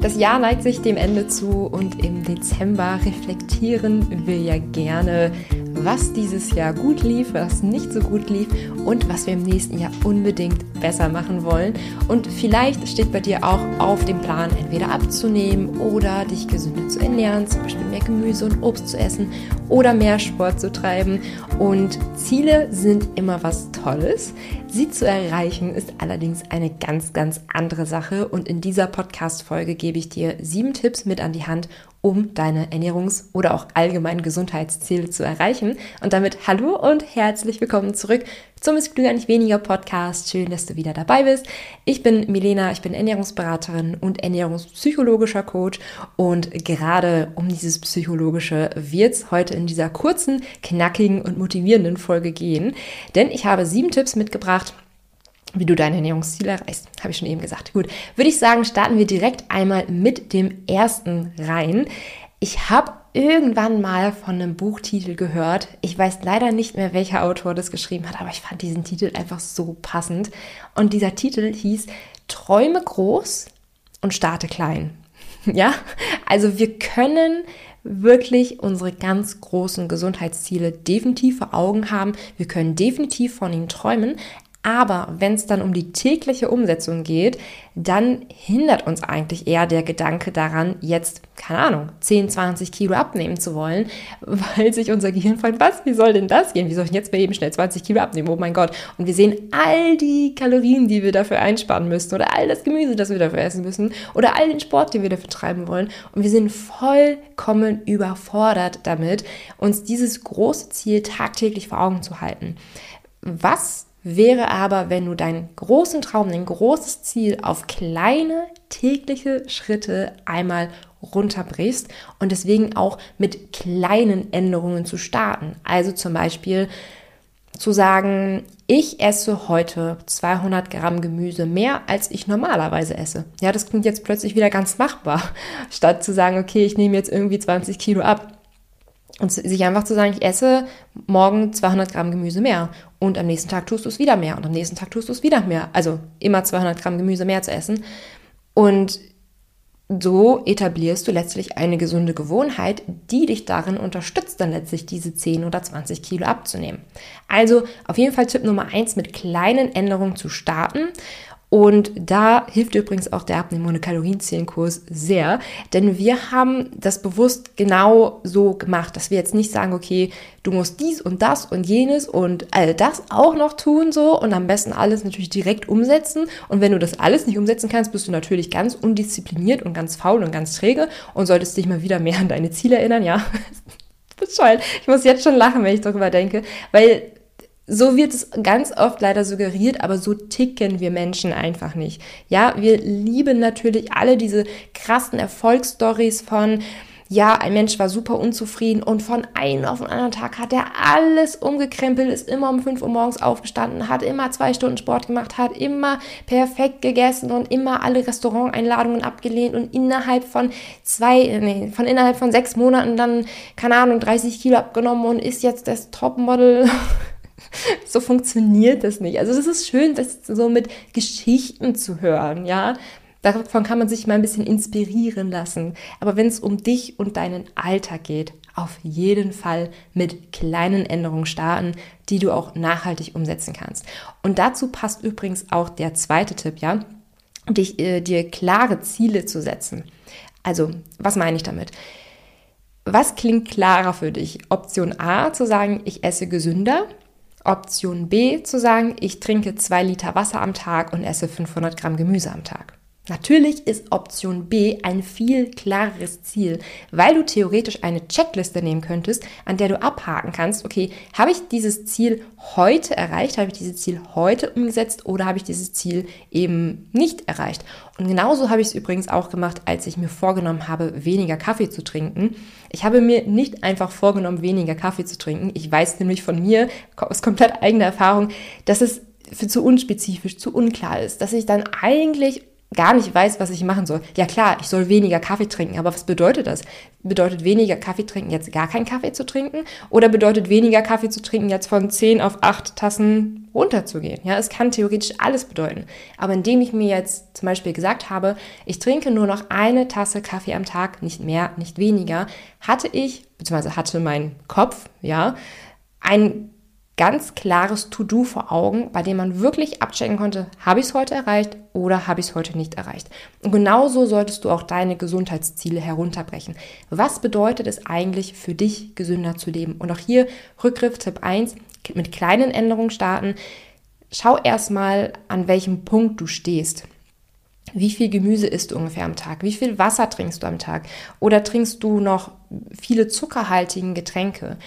Das Jahr neigt sich dem Ende zu und im Dezember reflektieren wir ja gerne, was dieses Jahr gut lief, was nicht so gut lief und was wir im nächsten Jahr unbedingt besser machen wollen. Und vielleicht steht bei dir auch auf dem Plan, entweder abzunehmen oder dich gesünder zu ernähren, zum Beispiel mehr Gemüse und Obst zu essen oder mehr Sport zu treiben. Und Ziele sind immer was Tolles. Sie zu erreichen ist allerdings eine ganz, ganz andere Sache. Und in dieser Podcast-Folge gebe ich dir sieben Tipps mit an die Hand, um deine Ernährungs- oder auch allgemeinen Gesundheitsziele zu erreichen. Und damit hallo und herzlich willkommen zurück zum Es Glück nicht weniger Podcast. Schön, dass du wieder dabei bist. Ich bin Milena, ich bin Ernährungsberaterin und ernährungspsychologischer Coach und gerade um dieses Psychologische wird es heute in dieser kurzen, knackigen und motivierenden Folge gehen. Denn ich habe sieben Tipps mitgebracht, wie du dein Ernährungsziel erreichst. Habe ich schon eben gesagt. Gut, würde ich sagen, starten wir direkt einmal mit dem ersten rein. Ich habe irgendwann mal von einem Buchtitel gehört. Ich weiß leider nicht mehr, welcher Autor das geschrieben hat, aber ich fand diesen Titel einfach so passend. Und dieser Titel hieß Träume groß und starte klein. Ja, also wir können wirklich unsere ganz großen Gesundheitsziele definitiv vor Augen haben. Wir können definitiv von ihnen träumen, aber wenn es dann um die tägliche Umsetzung geht, dann hindert uns eigentlich eher der Gedanke daran, jetzt, keine Ahnung, 10, 20 Kilo abnehmen zu wollen, weil sich unser Gehirn fragt, was, wie soll denn das gehen? Wie soll ich jetzt mal eben schnell 20 Kilo abnehmen? Oh mein Gott. Und wir sehen all die Kalorien, die wir dafür einsparen müssen oder all das Gemüse, das wir dafür essen müssen oder all den Sport, den wir dafür treiben wollen. Und wir sind vollkommen überfordert damit, uns dieses große Ziel tagtäglich vor Augen zu halten. Was wäre aber, wenn du deinen großen Traum, dein großes Ziel auf kleine tägliche Schritte einmal runterbrichst und deswegen auch mit kleinen Änderungen zu starten. Also zum Beispiel zu sagen, ich esse heute 200 Gramm Gemüse mehr, als ich normalerweise esse. Ja, das klingt jetzt plötzlich wieder ganz machbar, statt zu sagen, okay, ich nehme jetzt irgendwie 20 Kilo ab. Und sich einfach zu sagen, ich esse morgen 200 Gramm Gemüse mehr und am nächsten Tag tust du es wieder mehr und am nächsten Tag tust du es wieder mehr. Also immer 200 Gramm Gemüse mehr zu essen. Und so etablierst du letztlich eine gesunde Gewohnheit, die dich darin unterstützt, dann letztlich diese 10 oder 20 Kilo abzunehmen. Also auf jeden Fall Tipp Nummer 1, mit kleinen Änderungen zu starten und da hilft übrigens auch der Abnehmen ohne Kalorienzählenkurs sehr, denn wir haben das bewusst genau so gemacht, dass wir jetzt nicht sagen, okay, du musst dies und das und jenes und all das auch noch tun so und am besten alles natürlich direkt umsetzen. Und wenn du das alles nicht umsetzen kannst, bist du natürlich ganz undiszipliniert und ganz faul und ganz träge und solltest dich mal wieder mehr an deine Ziele erinnern, ja. Bescheuert. Ich muss jetzt schon lachen, wenn ich darüber denke, weil so wird es ganz oft leider suggeriert, aber so ticken wir Menschen einfach nicht. Ja, wir lieben natürlich alle diese krassen Erfolgsstories von ja, ein Mensch war super unzufrieden und von einem auf den anderen Tag hat er alles umgekrempelt, ist immer um 5 Uhr morgens aufgestanden, hat immer zwei Stunden Sport gemacht, hat immer perfekt gegessen und immer alle Restauranteinladungen abgelehnt und innerhalb von zwei, nee, von innerhalb von sechs Monaten dann, keine Ahnung, 30 Kilo abgenommen und ist jetzt das Topmodel so funktioniert das nicht. Also das ist schön, das so mit Geschichten zu hören, ja. Davon kann man sich mal ein bisschen inspirieren lassen. Aber wenn es um dich und deinen Alltag geht, auf jeden Fall mit kleinen Änderungen starten, die du auch nachhaltig umsetzen kannst. Und dazu passt übrigens auch der zweite Tipp, ja, dich, äh, dir klare Ziele zu setzen. Also, was meine ich damit? Was klingt klarer für dich? Option A zu sagen, ich esse gesünder Option B zu sagen, ich trinke zwei Liter Wasser am Tag und esse 500 Gramm Gemüse am Tag. Natürlich ist Option B ein viel klareres Ziel, weil du theoretisch eine Checkliste nehmen könntest, an der du abhaken kannst, okay, habe ich dieses Ziel heute erreicht, habe ich dieses Ziel heute umgesetzt oder habe ich dieses Ziel eben nicht erreicht. Und genauso habe ich es übrigens auch gemacht, als ich mir vorgenommen habe, weniger Kaffee zu trinken. Ich habe mir nicht einfach vorgenommen, weniger Kaffee zu trinken. Ich weiß nämlich von mir, aus komplett eigener Erfahrung, dass es für zu unspezifisch, zu unklar ist, dass ich dann eigentlich gar nicht weiß, was ich machen soll. Ja klar, ich soll weniger Kaffee trinken, aber was bedeutet das? Bedeutet weniger Kaffee trinken jetzt gar keinen Kaffee zu trinken? Oder bedeutet weniger Kaffee zu trinken jetzt von 10 auf 8 Tassen runterzugehen? Ja, es kann theoretisch alles bedeuten. Aber indem ich mir jetzt zum Beispiel gesagt habe, ich trinke nur noch eine Tasse Kaffee am Tag, nicht mehr, nicht weniger, hatte ich, beziehungsweise hatte mein Kopf, ja, ein ganz klares To-Do vor Augen, bei dem man wirklich abchecken konnte, habe ich es heute erreicht oder habe ich es heute nicht erreicht. Und genauso solltest du auch deine Gesundheitsziele herunterbrechen. Was bedeutet es eigentlich für dich, gesünder zu leben? Und auch hier Rückgriff Tipp 1, mit kleinen Änderungen starten. Schau erstmal, an welchem Punkt du stehst. Wie viel Gemüse isst du ungefähr am Tag? Wie viel Wasser trinkst du am Tag? Oder trinkst du noch viele zuckerhaltigen Getränke?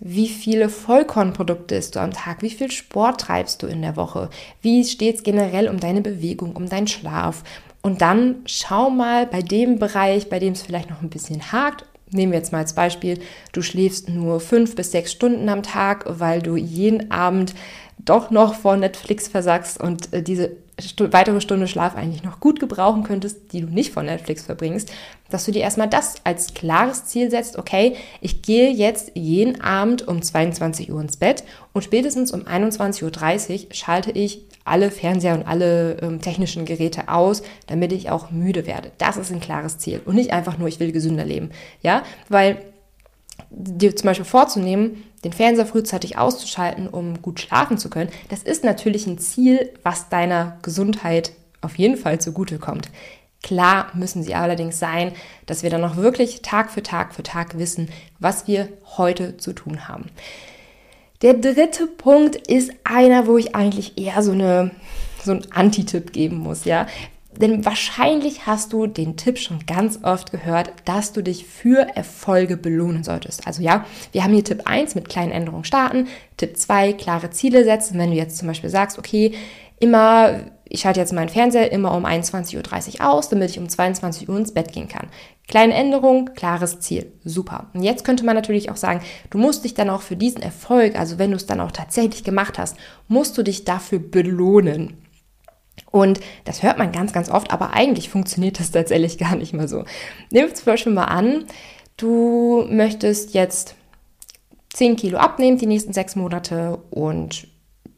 Wie viele Vollkornprodukte isst du am Tag? Wie viel Sport treibst du in der Woche? Wie steht es generell um deine Bewegung, um deinen Schlaf? Und dann schau mal bei dem Bereich, bei dem es vielleicht noch ein bisschen hakt. Nehmen wir jetzt mal als Beispiel, du schläfst nur fünf bis sechs Stunden am Tag, weil du jeden Abend doch noch vor Netflix versagst und äh, diese weitere Stunde Schlaf eigentlich noch gut gebrauchen könntest, die du nicht von Netflix verbringst, dass du dir erstmal das als klares Ziel setzt, okay, ich gehe jetzt jeden Abend um 22 Uhr ins Bett und spätestens um 21.30 Uhr schalte ich alle Fernseher und alle ähm, technischen Geräte aus, damit ich auch müde werde. Das ist ein klares Ziel und nicht einfach nur, ich will gesünder leben. Ja, weil dir zum Beispiel vorzunehmen, den Fernseher frühzeitig auszuschalten, um gut schlafen zu können, das ist natürlich ein Ziel, was deiner Gesundheit auf jeden Fall zugutekommt. Klar müssen sie allerdings sein, dass wir dann noch wirklich Tag für Tag für Tag wissen, was wir heute zu tun haben. Der dritte Punkt ist einer, wo ich eigentlich eher so eine so einen Anti-Tipp geben muss, ja. Denn wahrscheinlich hast du den Tipp schon ganz oft gehört, dass du dich für Erfolge belohnen solltest. Also ja, wir haben hier Tipp 1 mit kleinen Änderungen starten, Tipp 2 klare Ziele setzen. Wenn du jetzt zum Beispiel sagst, okay, immer, ich schalte jetzt meinen Fernseher immer um 21.30 Uhr aus, damit ich um 22 Uhr ins Bett gehen kann. Kleine Änderung, klares Ziel. Super. Und jetzt könnte man natürlich auch sagen, du musst dich dann auch für diesen Erfolg, also wenn du es dann auch tatsächlich gemacht hast, musst du dich dafür belohnen. Und das hört man ganz, ganz oft, aber eigentlich funktioniert das tatsächlich gar nicht mal so. Nehmen wir zum Beispiel mal an, du möchtest jetzt 10 Kilo abnehmen die nächsten sechs Monate und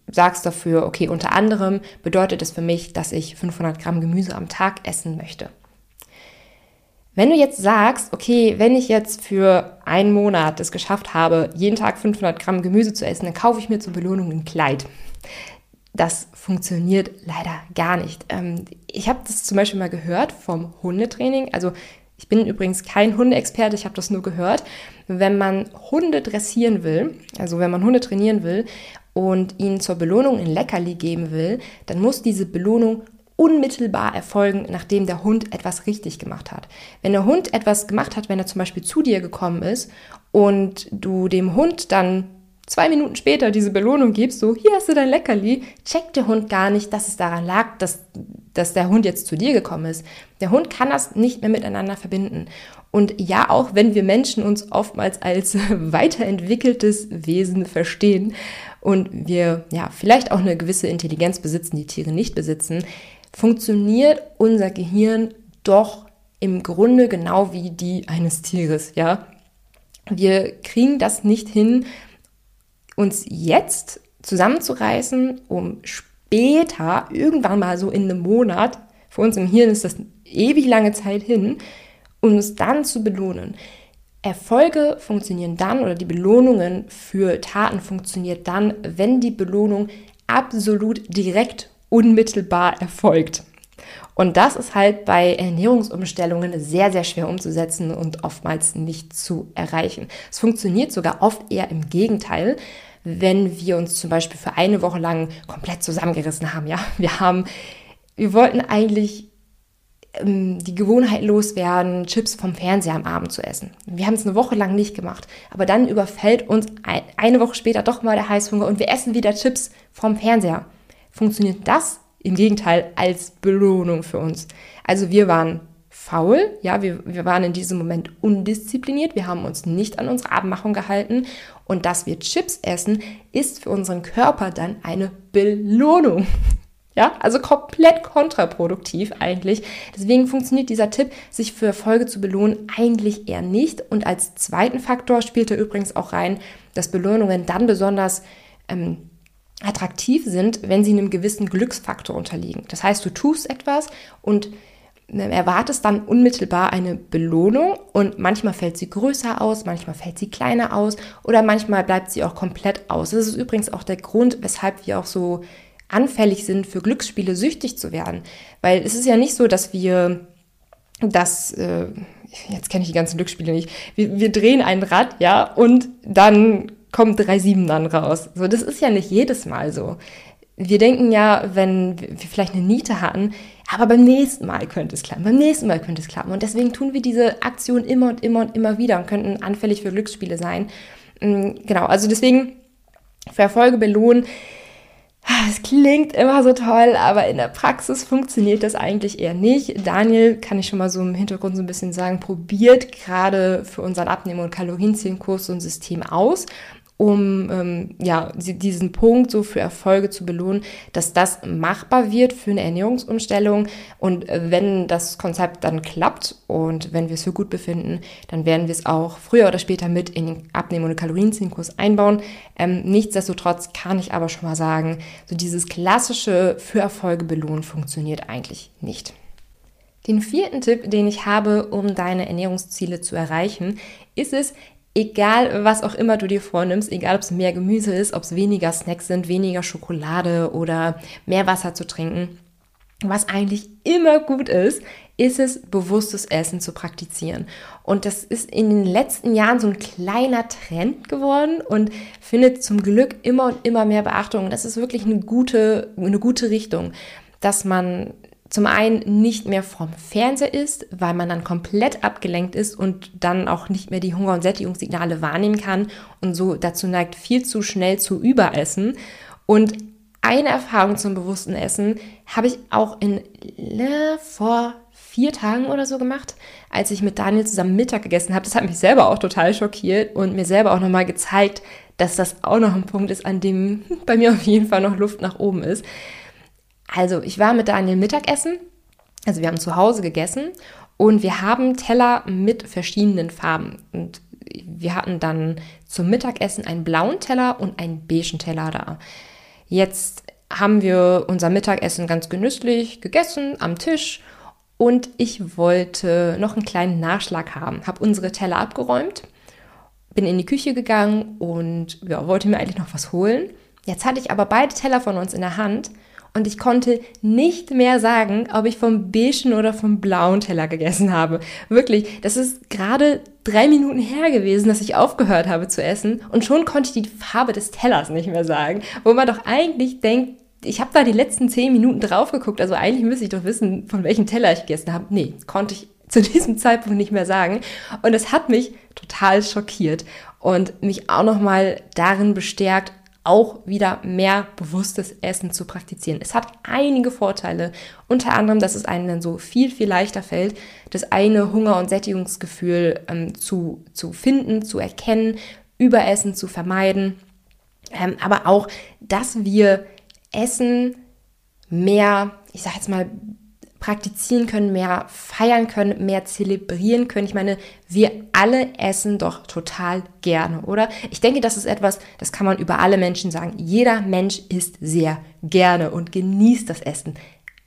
sagst dafür, okay, unter anderem bedeutet es für mich, dass ich 500 Gramm Gemüse am Tag essen möchte. Wenn du jetzt sagst, okay, wenn ich jetzt für einen Monat es geschafft habe, jeden Tag 500 Gramm Gemüse zu essen, dann kaufe ich mir zur Belohnung ein Kleid. Das funktioniert leider gar nicht. Ähm, ich habe das zum Beispiel mal gehört vom Hundetraining. Also ich bin übrigens kein Hundeexperte, ich habe das nur gehört. Wenn man Hunde dressieren will, also wenn man Hunde trainieren will und ihnen zur Belohnung ein Leckerli geben will, dann muss diese Belohnung unmittelbar erfolgen, nachdem der Hund etwas richtig gemacht hat. Wenn der Hund etwas gemacht hat, wenn er zum Beispiel zu dir gekommen ist und du dem Hund dann zwei Minuten später diese Belohnung gibst, so, hier hast du dein Leckerli, checkt der Hund gar nicht, dass es daran lag, dass, dass der Hund jetzt zu dir gekommen ist. Der Hund kann das nicht mehr miteinander verbinden. Und ja, auch wenn wir Menschen uns oftmals als weiterentwickeltes Wesen verstehen und wir ja vielleicht auch eine gewisse Intelligenz besitzen, die Tiere nicht besitzen, funktioniert unser Gehirn doch im Grunde genau wie die eines Tieres, ja. Wir kriegen das nicht hin, uns jetzt zusammenzureißen, um später, irgendwann mal so in einem Monat, für uns im Hirn ist das ewig lange Zeit hin, uns dann zu belohnen. Erfolge funktionieren dann oder die Belohnungen für Taten funktionieren dann, wenn die Belohnung absolut direkt unmittelbar erfolgt. Und das ist halt bei Ernährungsumstellungen sehr, sehr schwer umzusetzen und oftmals nicht zu erreichen. Es funktioniert sogar oft eher im Gegenteil, wenn wir uns zum Beispiel für eine Woche lang komplett zusammengerissen haben. Ja, wir haben, wir wollten eigentlich ähm, die Gewohnheit loswerden, Chips vom Fernseher am Abend zu essen. Wir haben es eine Woche lang nicht gemacht, aber dann überfällt uns ein, eine Woche später doch mal der Heißhunger und wir essen wieder Chips vom Fernseher. Funktioniert das im Gegenteil als Belohnung für uns? Also wir waren faul, ja, wir, wir waren in diesem Moment undiszipliniert, wir haben uns nicht an unsere Abmachung gehalten und dass wir Chips essen, ist für unseren Körper dann eine Belohnung. Ja, also komplett kontraproduktiv eigentlich. Deswegen funktioniert dieser Tipp, sich für Erfolge zu belohnen, eigentlich eher nicht. Und als zweiten Faktor spielt er übrigens auch rein, dass Belohnungen dann besonders ähm, attraktiv sind, wenn sie einem gewissen Glücksfaktor unterliegen. Das heißt, du tust etwas und erwartest dann unmittelbar eine Belohnung und manchmal fällt sie größer aus, manchmal fällt sie kleiner aus oder manchmal bleibt sie auch komplett aus. Das ist übrigens auch der Grund, weshalb wir auch so anfällig sind für Glücksspiele süchtig zu werden, weil es ist ja nicht so, dass wir das äh, jetzt kenne ich die ganzen Glücksspiele nicht. Wir, wir drehen ein Rad, ja, und dann kommen drei Sieben dann raus. So, das ist ja nicht jedes Mal so. Wir denken ja, wenn wir vielleicht eine Niete hatten, aber beim nächsten Mal könnte es klappen, beim nächsten Mal könnte es klappen. Und deswegen tun wir diese Aktion immer und immer und immer wieder und könnten anfällig für Glücksspiele sein. Mm, genau, also deswegen für Erfolge belohnen. Es klingt immer so toll, aber in der Praxis funktioniert das eigentlich eher nicht. Daniel, kann ich schon mal so im Hintergrund so ein bisschen sagen, probiert gerade für unseren Abnehmen- und Kalorienzählenkurs so ein System aus um ähm, ja, diesen Punkt so für Erfolge zu belohnen, dass das machbar wird für eine Ernährungsumstellung. Und äh, wenn das Konzept dann klappt und wenn wir es für gut befinden, dann werden wir es auch früher oder später mit in den Abnehmen- und Kalorienzählenkurs einbauen. Ähm, nichtsdestotrotz kann ich aber schon mal sagen, so dieses klassische für Erfolge belohnen funktioniert eigentlich nicht. Den vierten Tipp, den ich habe, um deine Ernährungsziele zu erreichen, ist es, egal was auch immer du dir vornimmst, egal ob es mehr Gemüse ist, ob es weniger Snacks sind, weniger Schokolade oder mehr Wasser zu trinken, was eigentlich immer gut ist, ist es, bewusstes Essen zu praktizieren. Und das ist in den letzten Jahren so ein kleiner Trend geworden und findet zum Glück immer und immer mehr Beachtung. Das ist wirklich eine gute, eine gute Richtung, dass man zum einen nicht mehr vom Fernseher ist, weil man dann komplett abgelenkt ist und dann auch nicht mehr die Hunger- und Sättigungssignale wahrnehmen kann und so dazu neigt, viel zu schnell zu überessen. Und eine Erfahrung zum bewussten Essen habe ich auch in äh, vor vier Tagen oder so gemacht, als ich mit Daniel zusammen Mittag gegessen habe. Das hat mich selber auch total schockiert und mir selber auch nochmal gezeigt, dass das auch noch ein Punkt ist, an dem bei mir auf jeden Fall noch Luft nach oben ist. Also, ich war mit Daniel Mittagessen. Also, wir haben zu Hause gegessen und wir haben Teller mit verschiedenen Farben. Und wir hatten dann zum Mittagessen einen blauen Teller und einen beigen Teller da. Jetzt haben wir unser Mittagessen ganz genüsslich gegessen am Tisch und ich wollte noch einen kleinen Nachschlag haben. Habe unsere Teller abgeräumt, bin in die Küche gegangen und ja, wollte mir eigentlich noch was holen. Jetzt hatte ich aber beide Teller von uns in der Hand und ich konnte nicht mehr sagen, ob ich vom beigen oder vom blauen Teller gegessen habe. Wirklich, das ist gerade drei Minuten her gewesen, dass ich aufgehört habe zu essen und schon konnte ich die Farbe des Tellers nicht mehr sagen, wo man doch eigentlich denkt, ich habe da die letzten zehn Minuten drauf geguckt, also eigentlich müsste ich doch wissen, von welchem Teller ich gegessen habe. Nee, konnte ich zu diesem Zeitpunkt nicht mehr sagen. Und es hat mich total schockiert und mich auch nochmal darin bestärkt, auch wieder mehr bewusstes Essen zu praktizieren. Es hat einige Vorteile, unter anderem, dass es einem dann so viel, viel leichter fällt, das eine Hunger- und Sättigungsgefühl ähm, zu, zu finden, zu erkennen, Überessen zu vermeiden, ähm, aber auch, dass wir Essen mehr, ich sage jetzt mal, praktizieren können, mehr feiern können, mehr zelebrieren können. Ich meine, wir alle essen doch total gerne, oder? Ich denke, das ist etwas, das kann man über alle Menschen sagen. Jeder Mensch isst sehr gerne und genießt das Essen.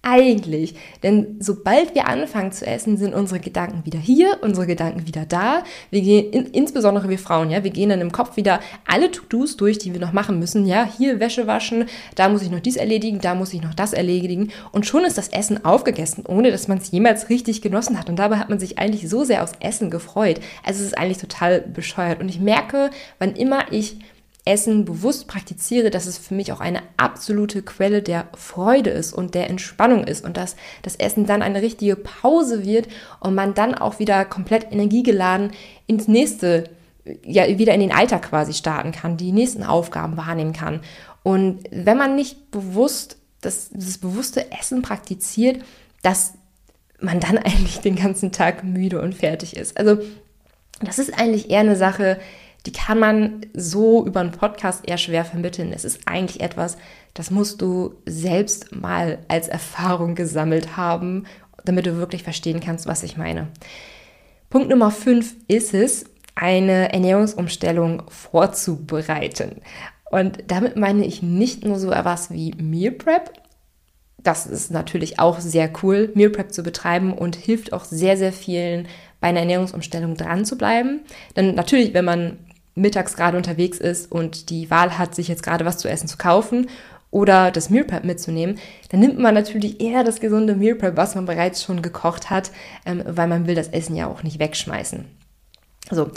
Eigentlich. Denn sobald wir anfangen zu essen, sind unsere Gedanken wieder hier, unsere Gedanken wieder da. Wir gehen, in, insbesondere wir Frauen, ja, wir gehen dann im Kopf wieder alle To-Dos durch, die wir noch machen müssen. Ja, hier Wäsche waschen, da muss ich noch dies erledigen, da muss ich noch das erledigen. Und schon ist das Essen aufgegessen, ohne dass man es jemals richtig genossen hat. Und dabei hat man sich eigentlich so sehr aufs Essen gefreut. Also es ist eigentlich total bescheuert. Und ich merke, wann immer ich Essen bewusst praktiziere, dass es für mich auch eine absolute Quelle der Freude ist und der Entspannung ist und dass das Essen dann eine richtige Pause wird und man dann auch wieder komplett energiegeladen ins nächste, ja, wieder in den Alltag quasi starten kann, die nächsten Aufgaben wahrnehmen kann. Und wenn man nicht bewusst das, das bewusste Essen praktiziert, dass man dann eigentlich den ganzen Tag müde und fertig ist. Also das ist eigentlich eher eine Sache, die kann man so über einen Podcast eher schwer vermitteln. Es ist eigentlich etwas, das musst du selbst mal als Erfahrung gesammelt haben, damit du wirklich verstehen kannst, was ich meine. Punkt Nummer 5 ist es, eine Ernährungsumstellung vorzubereiten. Und damit meine ich nicht nur so etwas wie Meal Prep. Das ist natürlich auch sehr cool, Meal Prep zu betreiben und hilft auch sehr, sehr vielen bei einer Ernährungsumstellung dran zu bleiben. Denn natürlich, wenn man mittags gerade unterwegs ist und die Wahl hat, sich jetzt gerade was zu essen zu kaufen oder das Meal Prep mitzunehmen, dann nimmt man natürlich eher das gesunde Meal Prep, was man bereits schon gekocht hat, ähm, weil man will das Essen ja auch nicht wegschmeißen. So,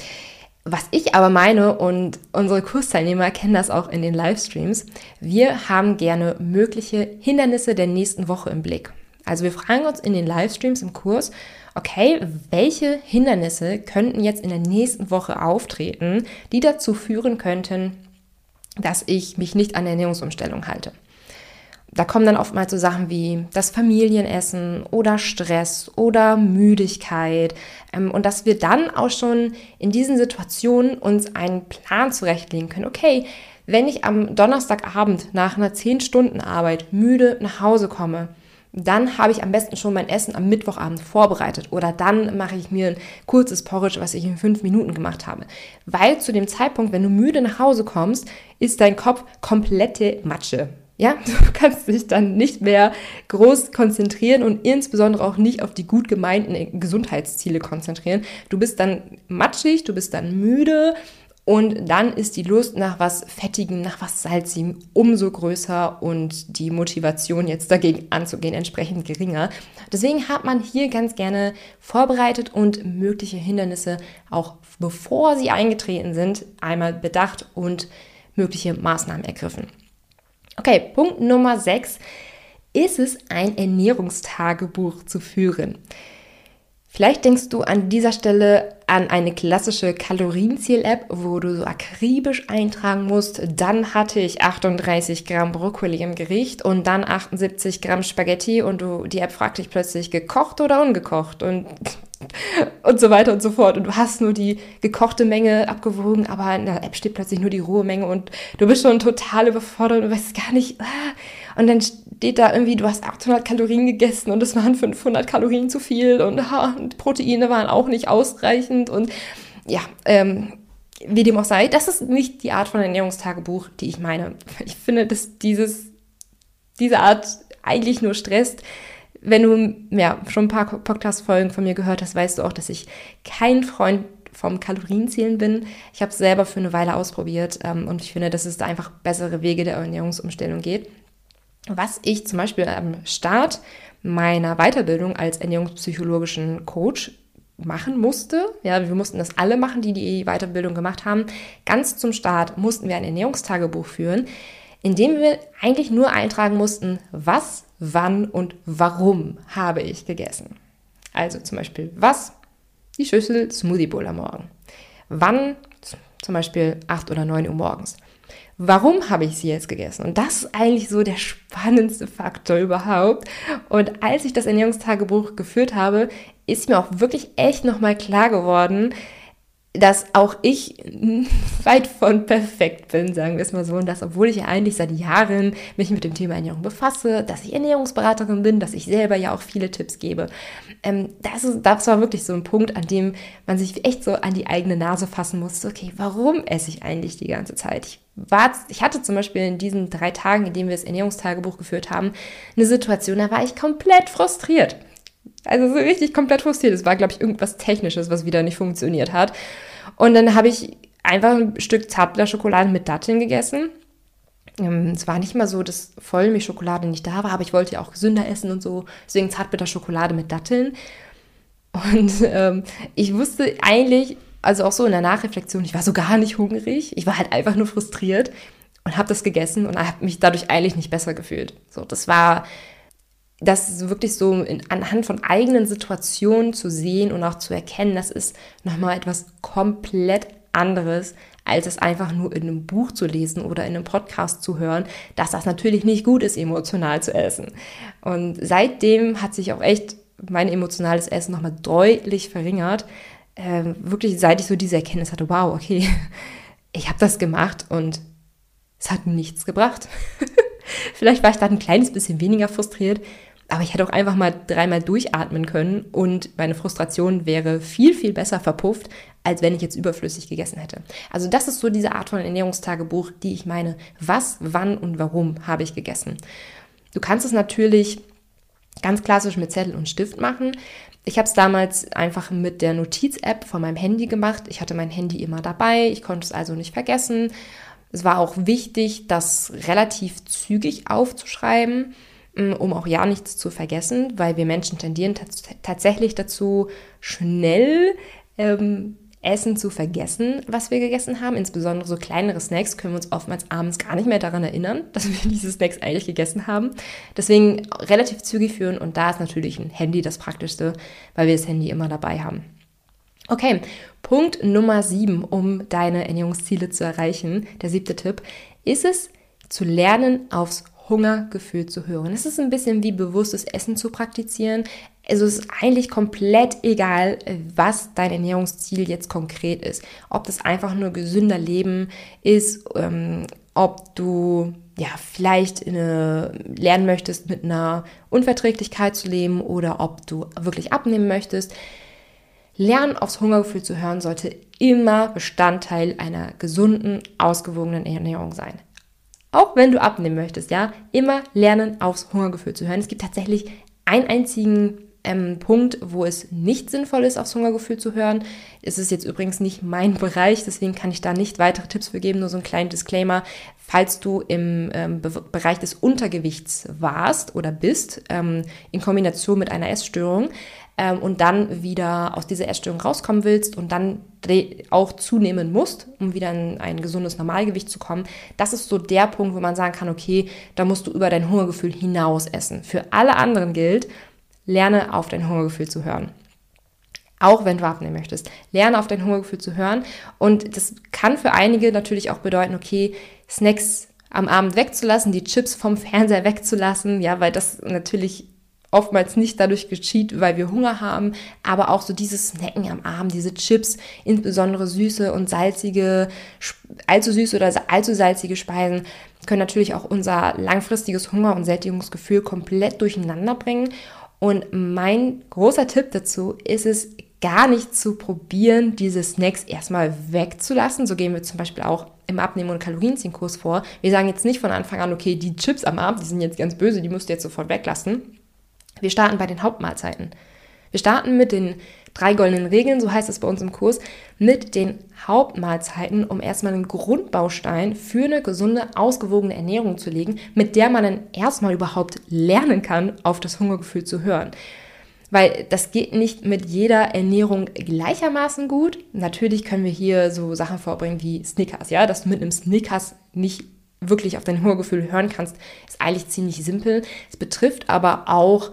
was ich aber meine, und unsere Kursteilnehmer kennen das auch in den Livestreams, wir haben gerne mögliche Hindernisse der nächsten Woche im Blick. Also wir fragen uns in den Livestreams im Kurs, okay, welche Hindernisse könnten jetzt in der nächsten Woche auftreten, die dazu führen könnten, dass ich mich nicht an der Ernährungsumstellung halte da kommen dann oftmals so Sachen wie das Familienessen oder Stress oder Müdigkeit. Ähm, und dass wir dann auch schon in diesen Situationen uns einen Plan zurechtlegen können. Okay, wenn ich am Donnerstagabend nach einer 10-Stunden-Arbeit müde nach Hause komme, dann habe ich am besten schon mein Essen am Mittwochabend vorbereitet oder dann mache ich mir ein kurzes Porridge, was ich in fünf Minuten gemacht habe. Weil zu dem Zeitpunkt, wenn du müde nach Hause kommst, ist dein Kopf komplette Matsche. Ja, du kannst dich dann nicht mehr groß konzentrieren und insbesondere auch nicht auf die gut gemeinten Gesundheitsziele konzentrieren. Du bist dann matschig, du bist dann müde und dann ist die Lust nach was Fettigem, nach was Salzigem umso größer und die Motivation jetzt dagegen anzugehen entsprechend geringer. Deswegen hat man hier ganz gerne vorbereitet und mögliche Hindernisse auch bevor sie eingetreten sind, einmal bedacht und mögliche Maßnahmen ergriffen. Okay, Punkt Nummer 6 ist es, ein Ernährungstagebuch zu führen. Vielleicht denkst du an dieser Stelle an eine klassische Kalorienziel-App, wo du so akribisch eintragen musst, dann hatte ich 38 Gramm Brokkoli im Gericht und dann 78 Gramm Spaghetti und du, die App fragt dich plötzlich gekocht oder ungekocht und und so weiter und so fort. Und du hast nur die gekochte Menge abgewogen, aber in der App steht plötzlich nur die rohe Menge und du bist schon total überfordert und weißt gar nicht. Ah. Und dann steht da irgendwie, du hast 800 Kalorien gegessen und es waren 500 Kalorien zu viel und, und Proteine waren auch nicht ausreichend und ja, ähm, wie dem auch sei, das ist nicht die Art von Ernährungstagebuch, die ich meine. Ich finde, dass dieses, diese Art eigentlich nur stresst wenn du ja, schon ein paar Podcast-Folgen von mir gehört hast, weißt du auch, dass ich kein Freund vom Kalorienzählen bin. Ich habe es selber für eine Weile ausprobiert ähm, und ich finde, dass es da einfach bessere Wege der Ernährungsumstellung geht. Was ich zum Beispiel am Start meiner Weiterbildung als ernährungspsychologischen Coach machen musste. Ja, wir mussten das alle machen, die die Weiterbildung gemacht haben. Ganz zum Start mussten wir ein Ernährungstagebuch führen, in dem wir eigentlich nur eintragen mussten, was wann und warum habe ich gegessen. Also zum Beispiel, was? Die Schüssel Smoothie Bowl am Morgen. Wann? Zum Beispiel 8 oder 9 Uhr morgens. Warum habe ich sie jetzt gegessen? Und das ist eigentlich so der spannendste Faktor überhaupt. Und als ich das Ernährungstagebuch geführt habe, ist mir auch wirklich echt nochmal klar geworden, dass auch ich weit von perfekt bin, sagen wir es mal so. Und das, obwohl ich ja eigentlich seit Jahren mich mit dem Thema Ernährung befasse, dass ich Ernährungsberaterin bin, dass ich selber ja auch viele Tipps gebe. Ähm, das, ist, das war wirklich so ein Punkt, an dem man sich echt so an die eigene Nase fassen muss. Okay, warum esse ich eigentlich die ganze Zeit? Ich, war, ich hatte zum Beispiel in diesen drei Tagen, in denen wir das Ernährungstagebuch geführt haben, eine Situation, da war ich komplett frustriert. Also so richtig komplett frustriert. Es war, glaube ich, irgendwas Technisches, was wieder nicht funktioniert hat. Und dann habe ich einfach ein Stück Zartbitterschokolade mit Datteln gegessen. Ähm, es war nicht mal so, dass Vollmilchschokolade nicht da war, aber ich wollte ja auch gesünder essen und so. Deswegen Zartbitterschokolade mit Datteln. Und ähm, ich wusste eigentlich, also auch so in der Nachreflexion, ich war so gar nicht hungrig. Ich war halt einfach nur frustriert und habe das gegessen und habe mich dadurch eigentlich nicht besser gefühlt. So, das war das wirklich so in, anhand von eigenen Situationen zu sehen und auch zu erkennen, das ist nochmal etwas komplett anderes, als es einfach nur in einem Buch zu lesen oder in einem Podcast zu hören, dass das natürlich nicht gut ist, emotional zu essen. Und seitdem hat sich auch echt mein emotionales Essen nochmal deutlich verringert. äh, wirklich, seit ich so diese Erkenntnis hatte, wow, okay, ich habe das gemacht und es hat nichts gebracht. Vielleicht war ich da ein kleines bisschen weniger frustriert, aber ich hätte auch einfach mal dreimal durchatmen können und meine Frustration wäre viel, viel besser verpufft, als wenn ich jetzt überflüssig gegessen hätte. Also das ist so diese Art von Ernährungstagebuch, die ich meine. Was, wann und warum habe ich gegessen? Du kannst es natürlich ganz klassisch mit Zettel und Stift machen. Ich habe es damals einfach mit der Notiz-App von meinem Handy gemacht. Ich hatte mein Handy immer dabei, ich konnte es also nicht vergessen. Es war auch wichtig, das relativ zügig aufzuschreiben, um auch ja nichts zu vergessen, weil wir Menschen tendieren tatsächlich dazu, schnell ähm, Essen zu vergessen, was wir gegessen haben. Insbesondere so kleinere Snacks können wir uns oftmals abends gar nicht mehr daran erinnern, dass wir diese Snacks eigentlich gegessen haben. Deswegen relativ zügig führen und da ist natürlich ein Handy das Praktischste, weil wir das Handy immer dabei haben. Okay, Punkt Nummer sieben, um deine Ernährungsziele zu erreichen, der siebte Tipp, ist es zu lernen, aufs Hungergefühl zu hören. Es ist ein bisschen wie bewusstes Essen zu praktizieren. Also es ist eigentlich komplett egal, was dein Ernährungsziel jetzt konkret ist. Ob das einfach nur gesünder Leben ist, ähm, ob du ja vielleicht eine, lernen möchtest, mit einer Unverträglichkeit zu leben oder ob du wirklich abnehmen möchtest. Lernen aufs Hungergefühl zu hören sollte immer Bestandteil einer gesunden, ausgewogenen Ernährung sein. Auch wenn du abnehmen möchtest, ja, immer lernen aufs Hungergefühl zu hören. Es gibt tatsächlich einen einzigen ähm, Punkt, wo es nicht sinnvoll ist, aufs Hungergefühl zu hören. Es ist jetzt übrigens nicht mein Bereich, deswegen kann ich da nicht weitere Tipps für geben, nur so ein kleiner Disclaimer. Falls du im ähm, Be Bereich des Untergewichts warst oder bist, ähm, in Kombination mit einer Essstörung, ähm, und dann wieder aus dieser Essstörung rauskommen willst und dann auch zunehmen musst, um wieder in ein gesundes Normalgewicht zu kommen, das ist so der Punkt, wo man sagen kann, okay, da musst du über dein Hungergefühl hinaus essen. Für alle anderen gilt, lerne auf dein Hungergefühl zu hören. Auch wenn du abnehmen möchtest. Lerne auf dein Hungergefühl zu hören. Und das kann für einige natürlich auch bedeuten, okay, Snacks am Abend wegzulassen, die Chips vom Fernseher wegzulassen, ja, weil das natürlich oftmals nicht dadurch geschieht, weil wir Hunger haben, aber auch so dieses Snacken am Abend, diese Chips, insbesondere süße und salzige, allzu süße oder allzu salzige Speisen, können natürlich auch unser langfristiges Hunger- und Sättigungsgefühl komplett durcheinander bringen. Und mein großer Tipp dazu ist es, gar nicht zu probieren, diese Snacks erstmal wegzulassen. So gehen wir zum Beispiel auch im Abnehmen- und Kalorienziehenkurs vor. Wir sagen jetzt nicht von Anfang an, okay, die Chips am Abend, die sind jetzt ganz böse, die musst du jetzt sofort weglassen. Wir starten bei den Hauptmahlzeiten. Wir starten mit den drei goldenen Regeln, so heißt es bei uns im Kurs, mit den Hauptmahlzeiten, um erstmal einen Grundbaustein für eine gesunde, ausgewogene Ernährung zu legen, mit der man dann erstmal überhaupt lernen kann, auf das Hungergefühl zu hören. Weil das geht nicht mit jeder Ernährung gleichermaßen gut. Natürlich können wir hier so Sachen vorbringen wie Snickers, ja, dass du mit einem Snickers nicht wirklich auf dein Hungergefühl hören kannst, ist eigentlich ziemlich simpel. Es betrifft aber auch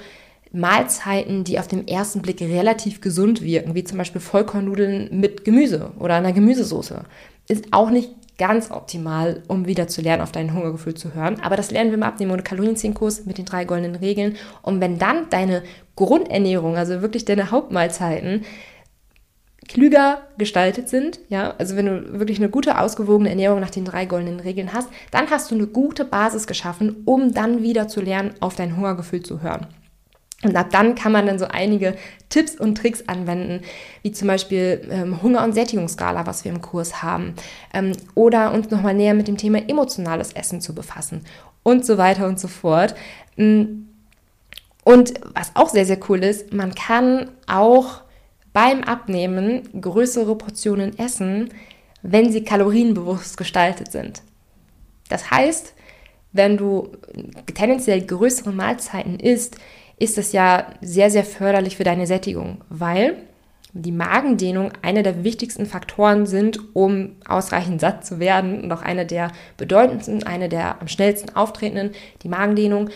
Mahlzeiten, die auf den ersten Blick relativ gesund wirken, wie zum Beispiel Vollkornnudeln mit Gemüse oder einer Gemüsesoße. Ist auch nicht ganz optimal, um wieder zu lernen, auf dein Hungergefühl zu hören. Aber das lernen wir im Abnehmen- und Kalorienziehenkurs mit den drei goldenen Regeln. Und wenn dann deine Grundernährung, also wirklich deine Hauptmahlzeiten, klüger gestaltet sind, ja, also wenn du wirklich eine gute, ausgewogene Ernährung nach den drei goldenen Regeln hast, dann hast du eine gute Basis geschaffen, um dann wieder zu lernen, auf dein Hungergefühl zu hören. Und ab dann kann man dann so einige Tipps und Tricks anwenden, wie zum Beispiel ähm, Hunger- und Sättigungsskala, was wir im Kurs haben, ähm, oder uns nochmal näher mit dem Thema emotionales Essen zu befassen und so weiter und so fort. Mm. Und was auch sehr, sehr cool ist, man kann auch beim Abnehmen größere Portionen essen, wenn sie kalorienbewusst gestaltet sind. Das heißt, wenn du tendenziell größere Mahlzeiten isst, ist das ja sehr, sehr förderlich für deine Sättigung, weil die Magendehnung einer der wichtigsten Faktoren sind, um ausreichend satt zu werden und auch eine der bedeutendsten, eine der am schnellsten auftretenden, die Magendehnung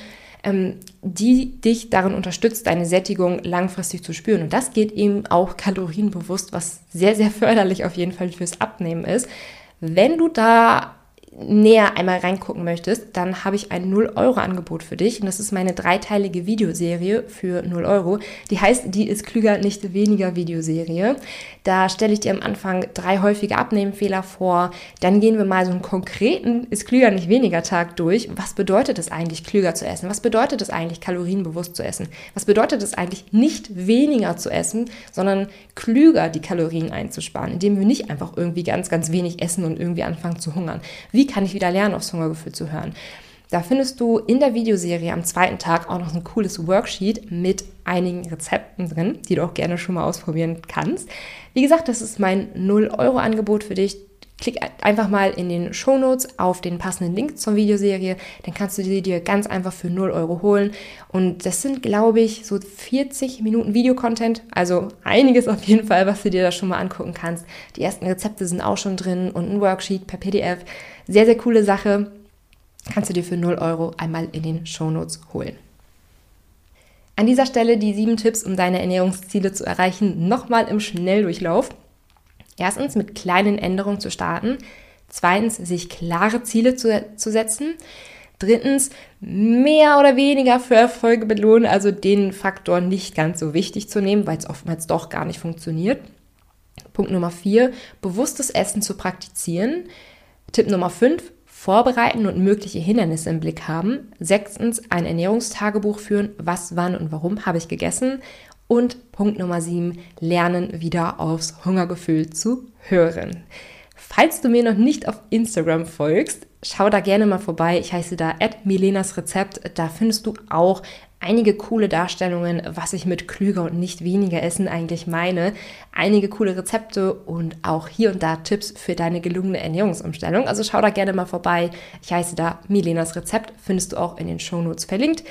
die dich darin unterstützt, deine Sättigung langfristig zu spüren. Und das geht eben auch kalorienbewusst, was sehr, sehr förderlich auf jeden Fall fürs Abnehmen ist. Wenn du da näher einmal reingucken möchtest, dann habe ich ein 0-Euro-Angebot für dich. Und das ist meine dreiteilige Videoserie für 0 Euro. Die heißt, die ist klüger, nicht weniger Videoserie. Da stelle ich dir am Anfang drei häufige Abnehmfehler vor. Dann gehen wir mal so einen konkreten, ist klüger, nicht weniger Tag durch. Was bedeutet es eigentlich, klüger zu essen? Was bedeutet es eigentlich, kalorienbewusst zu essen? Was bedeutet es eigentlich, nicht weniger zu essen, sondern klüger die Kalorien einzusparen, indem wir nicht einfach irgendwie ganz, ganz wenig essen und irgendwie anfangen zu hungern? Wie kann ich wieder lernen, aufs Hungergefühl zu hören? Da findest du in der Videoserie am zweiten Tag auch noch ein cooles Worksheet mit einigen Rezepten drin, die du auch gerne schon mal ausprobieren kannst. Wie gesagt, das ist mein 0-Euro-Angebot für dich. Klick einfach mal in den Show Notes auf den passenden Link zur Videoserie. Dann kannst du sie dir ganz einfach für 0 Euro holen. Und das sind, glaube ich, so 40 Minuten Videocontent. Also einiges auf jeden Fall, was du dir da schon mal angucken kannst. Die ersten Rezepte sind auch schon drin und ein Worksheet per PDF. Sehr, sehr coole Sache kannst du dir für 0 Euro einmal in den Shownotes holen. An dieser Stelle die sieben Tipps, um deine Ernährungsziele zu erreichen, nochmal im Schnelldurchlauf. Erstens mit kleinen Änderungen zu starten. Zweitens sich klare Ziele zu, zu setzen. Drittens, mehr oder weniger für Erfolge belohnen, also den Faktor nicht ganz so wichtig zu nehmen, weil es oftmals doch gar nicht funktioniert. Punkt Nummer vier, bewusstes Essen zu praktizieren. Tipp Nummer fünf, vorbereiten und mögliche Hindernisse im Blick haben. Sechstens, ein Ernährungstagebuch führen. Was, wann und warum habe ich gegessen? Und Punkt Nummer sieben, lernen wieder aufs Hungergefühl zu hören. Falls du mir noch nicht auf Instagram folgst, schau da gerne mal vorbei. Ich heiße da Milenas Rezept. Da findest du auch einige coole Darstellungen, was ich mit klüger und nicht weniger Essen eigentlich meine, einige coole Rezepte und auch hier und da Tipps für deine gelungene Ernährungsumstellung. Also schau da gerne mal vorbei. Ich heiße da Milenas Rezept, findest du auch in den Shownotes verlinkt.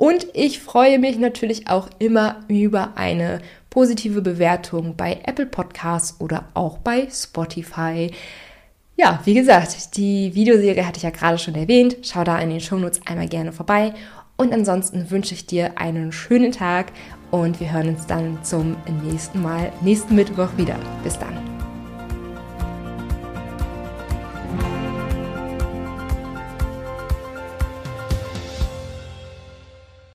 Und ich freue mich natürlich auch immer über eine positive Bewertung bei Apple Podcasts oder auch bei Spotify. Ja, wie gesagt, die Videoserie hatte ich ja gerade schon erwähnt. Schau da in den Shownotes einmal gerne vorbei. Und ansonsten wünsche ich dir einen schönen Tag und wir hören uns dann zum nächsten Mal, nächsten Mittwoch wieder. Bis dann.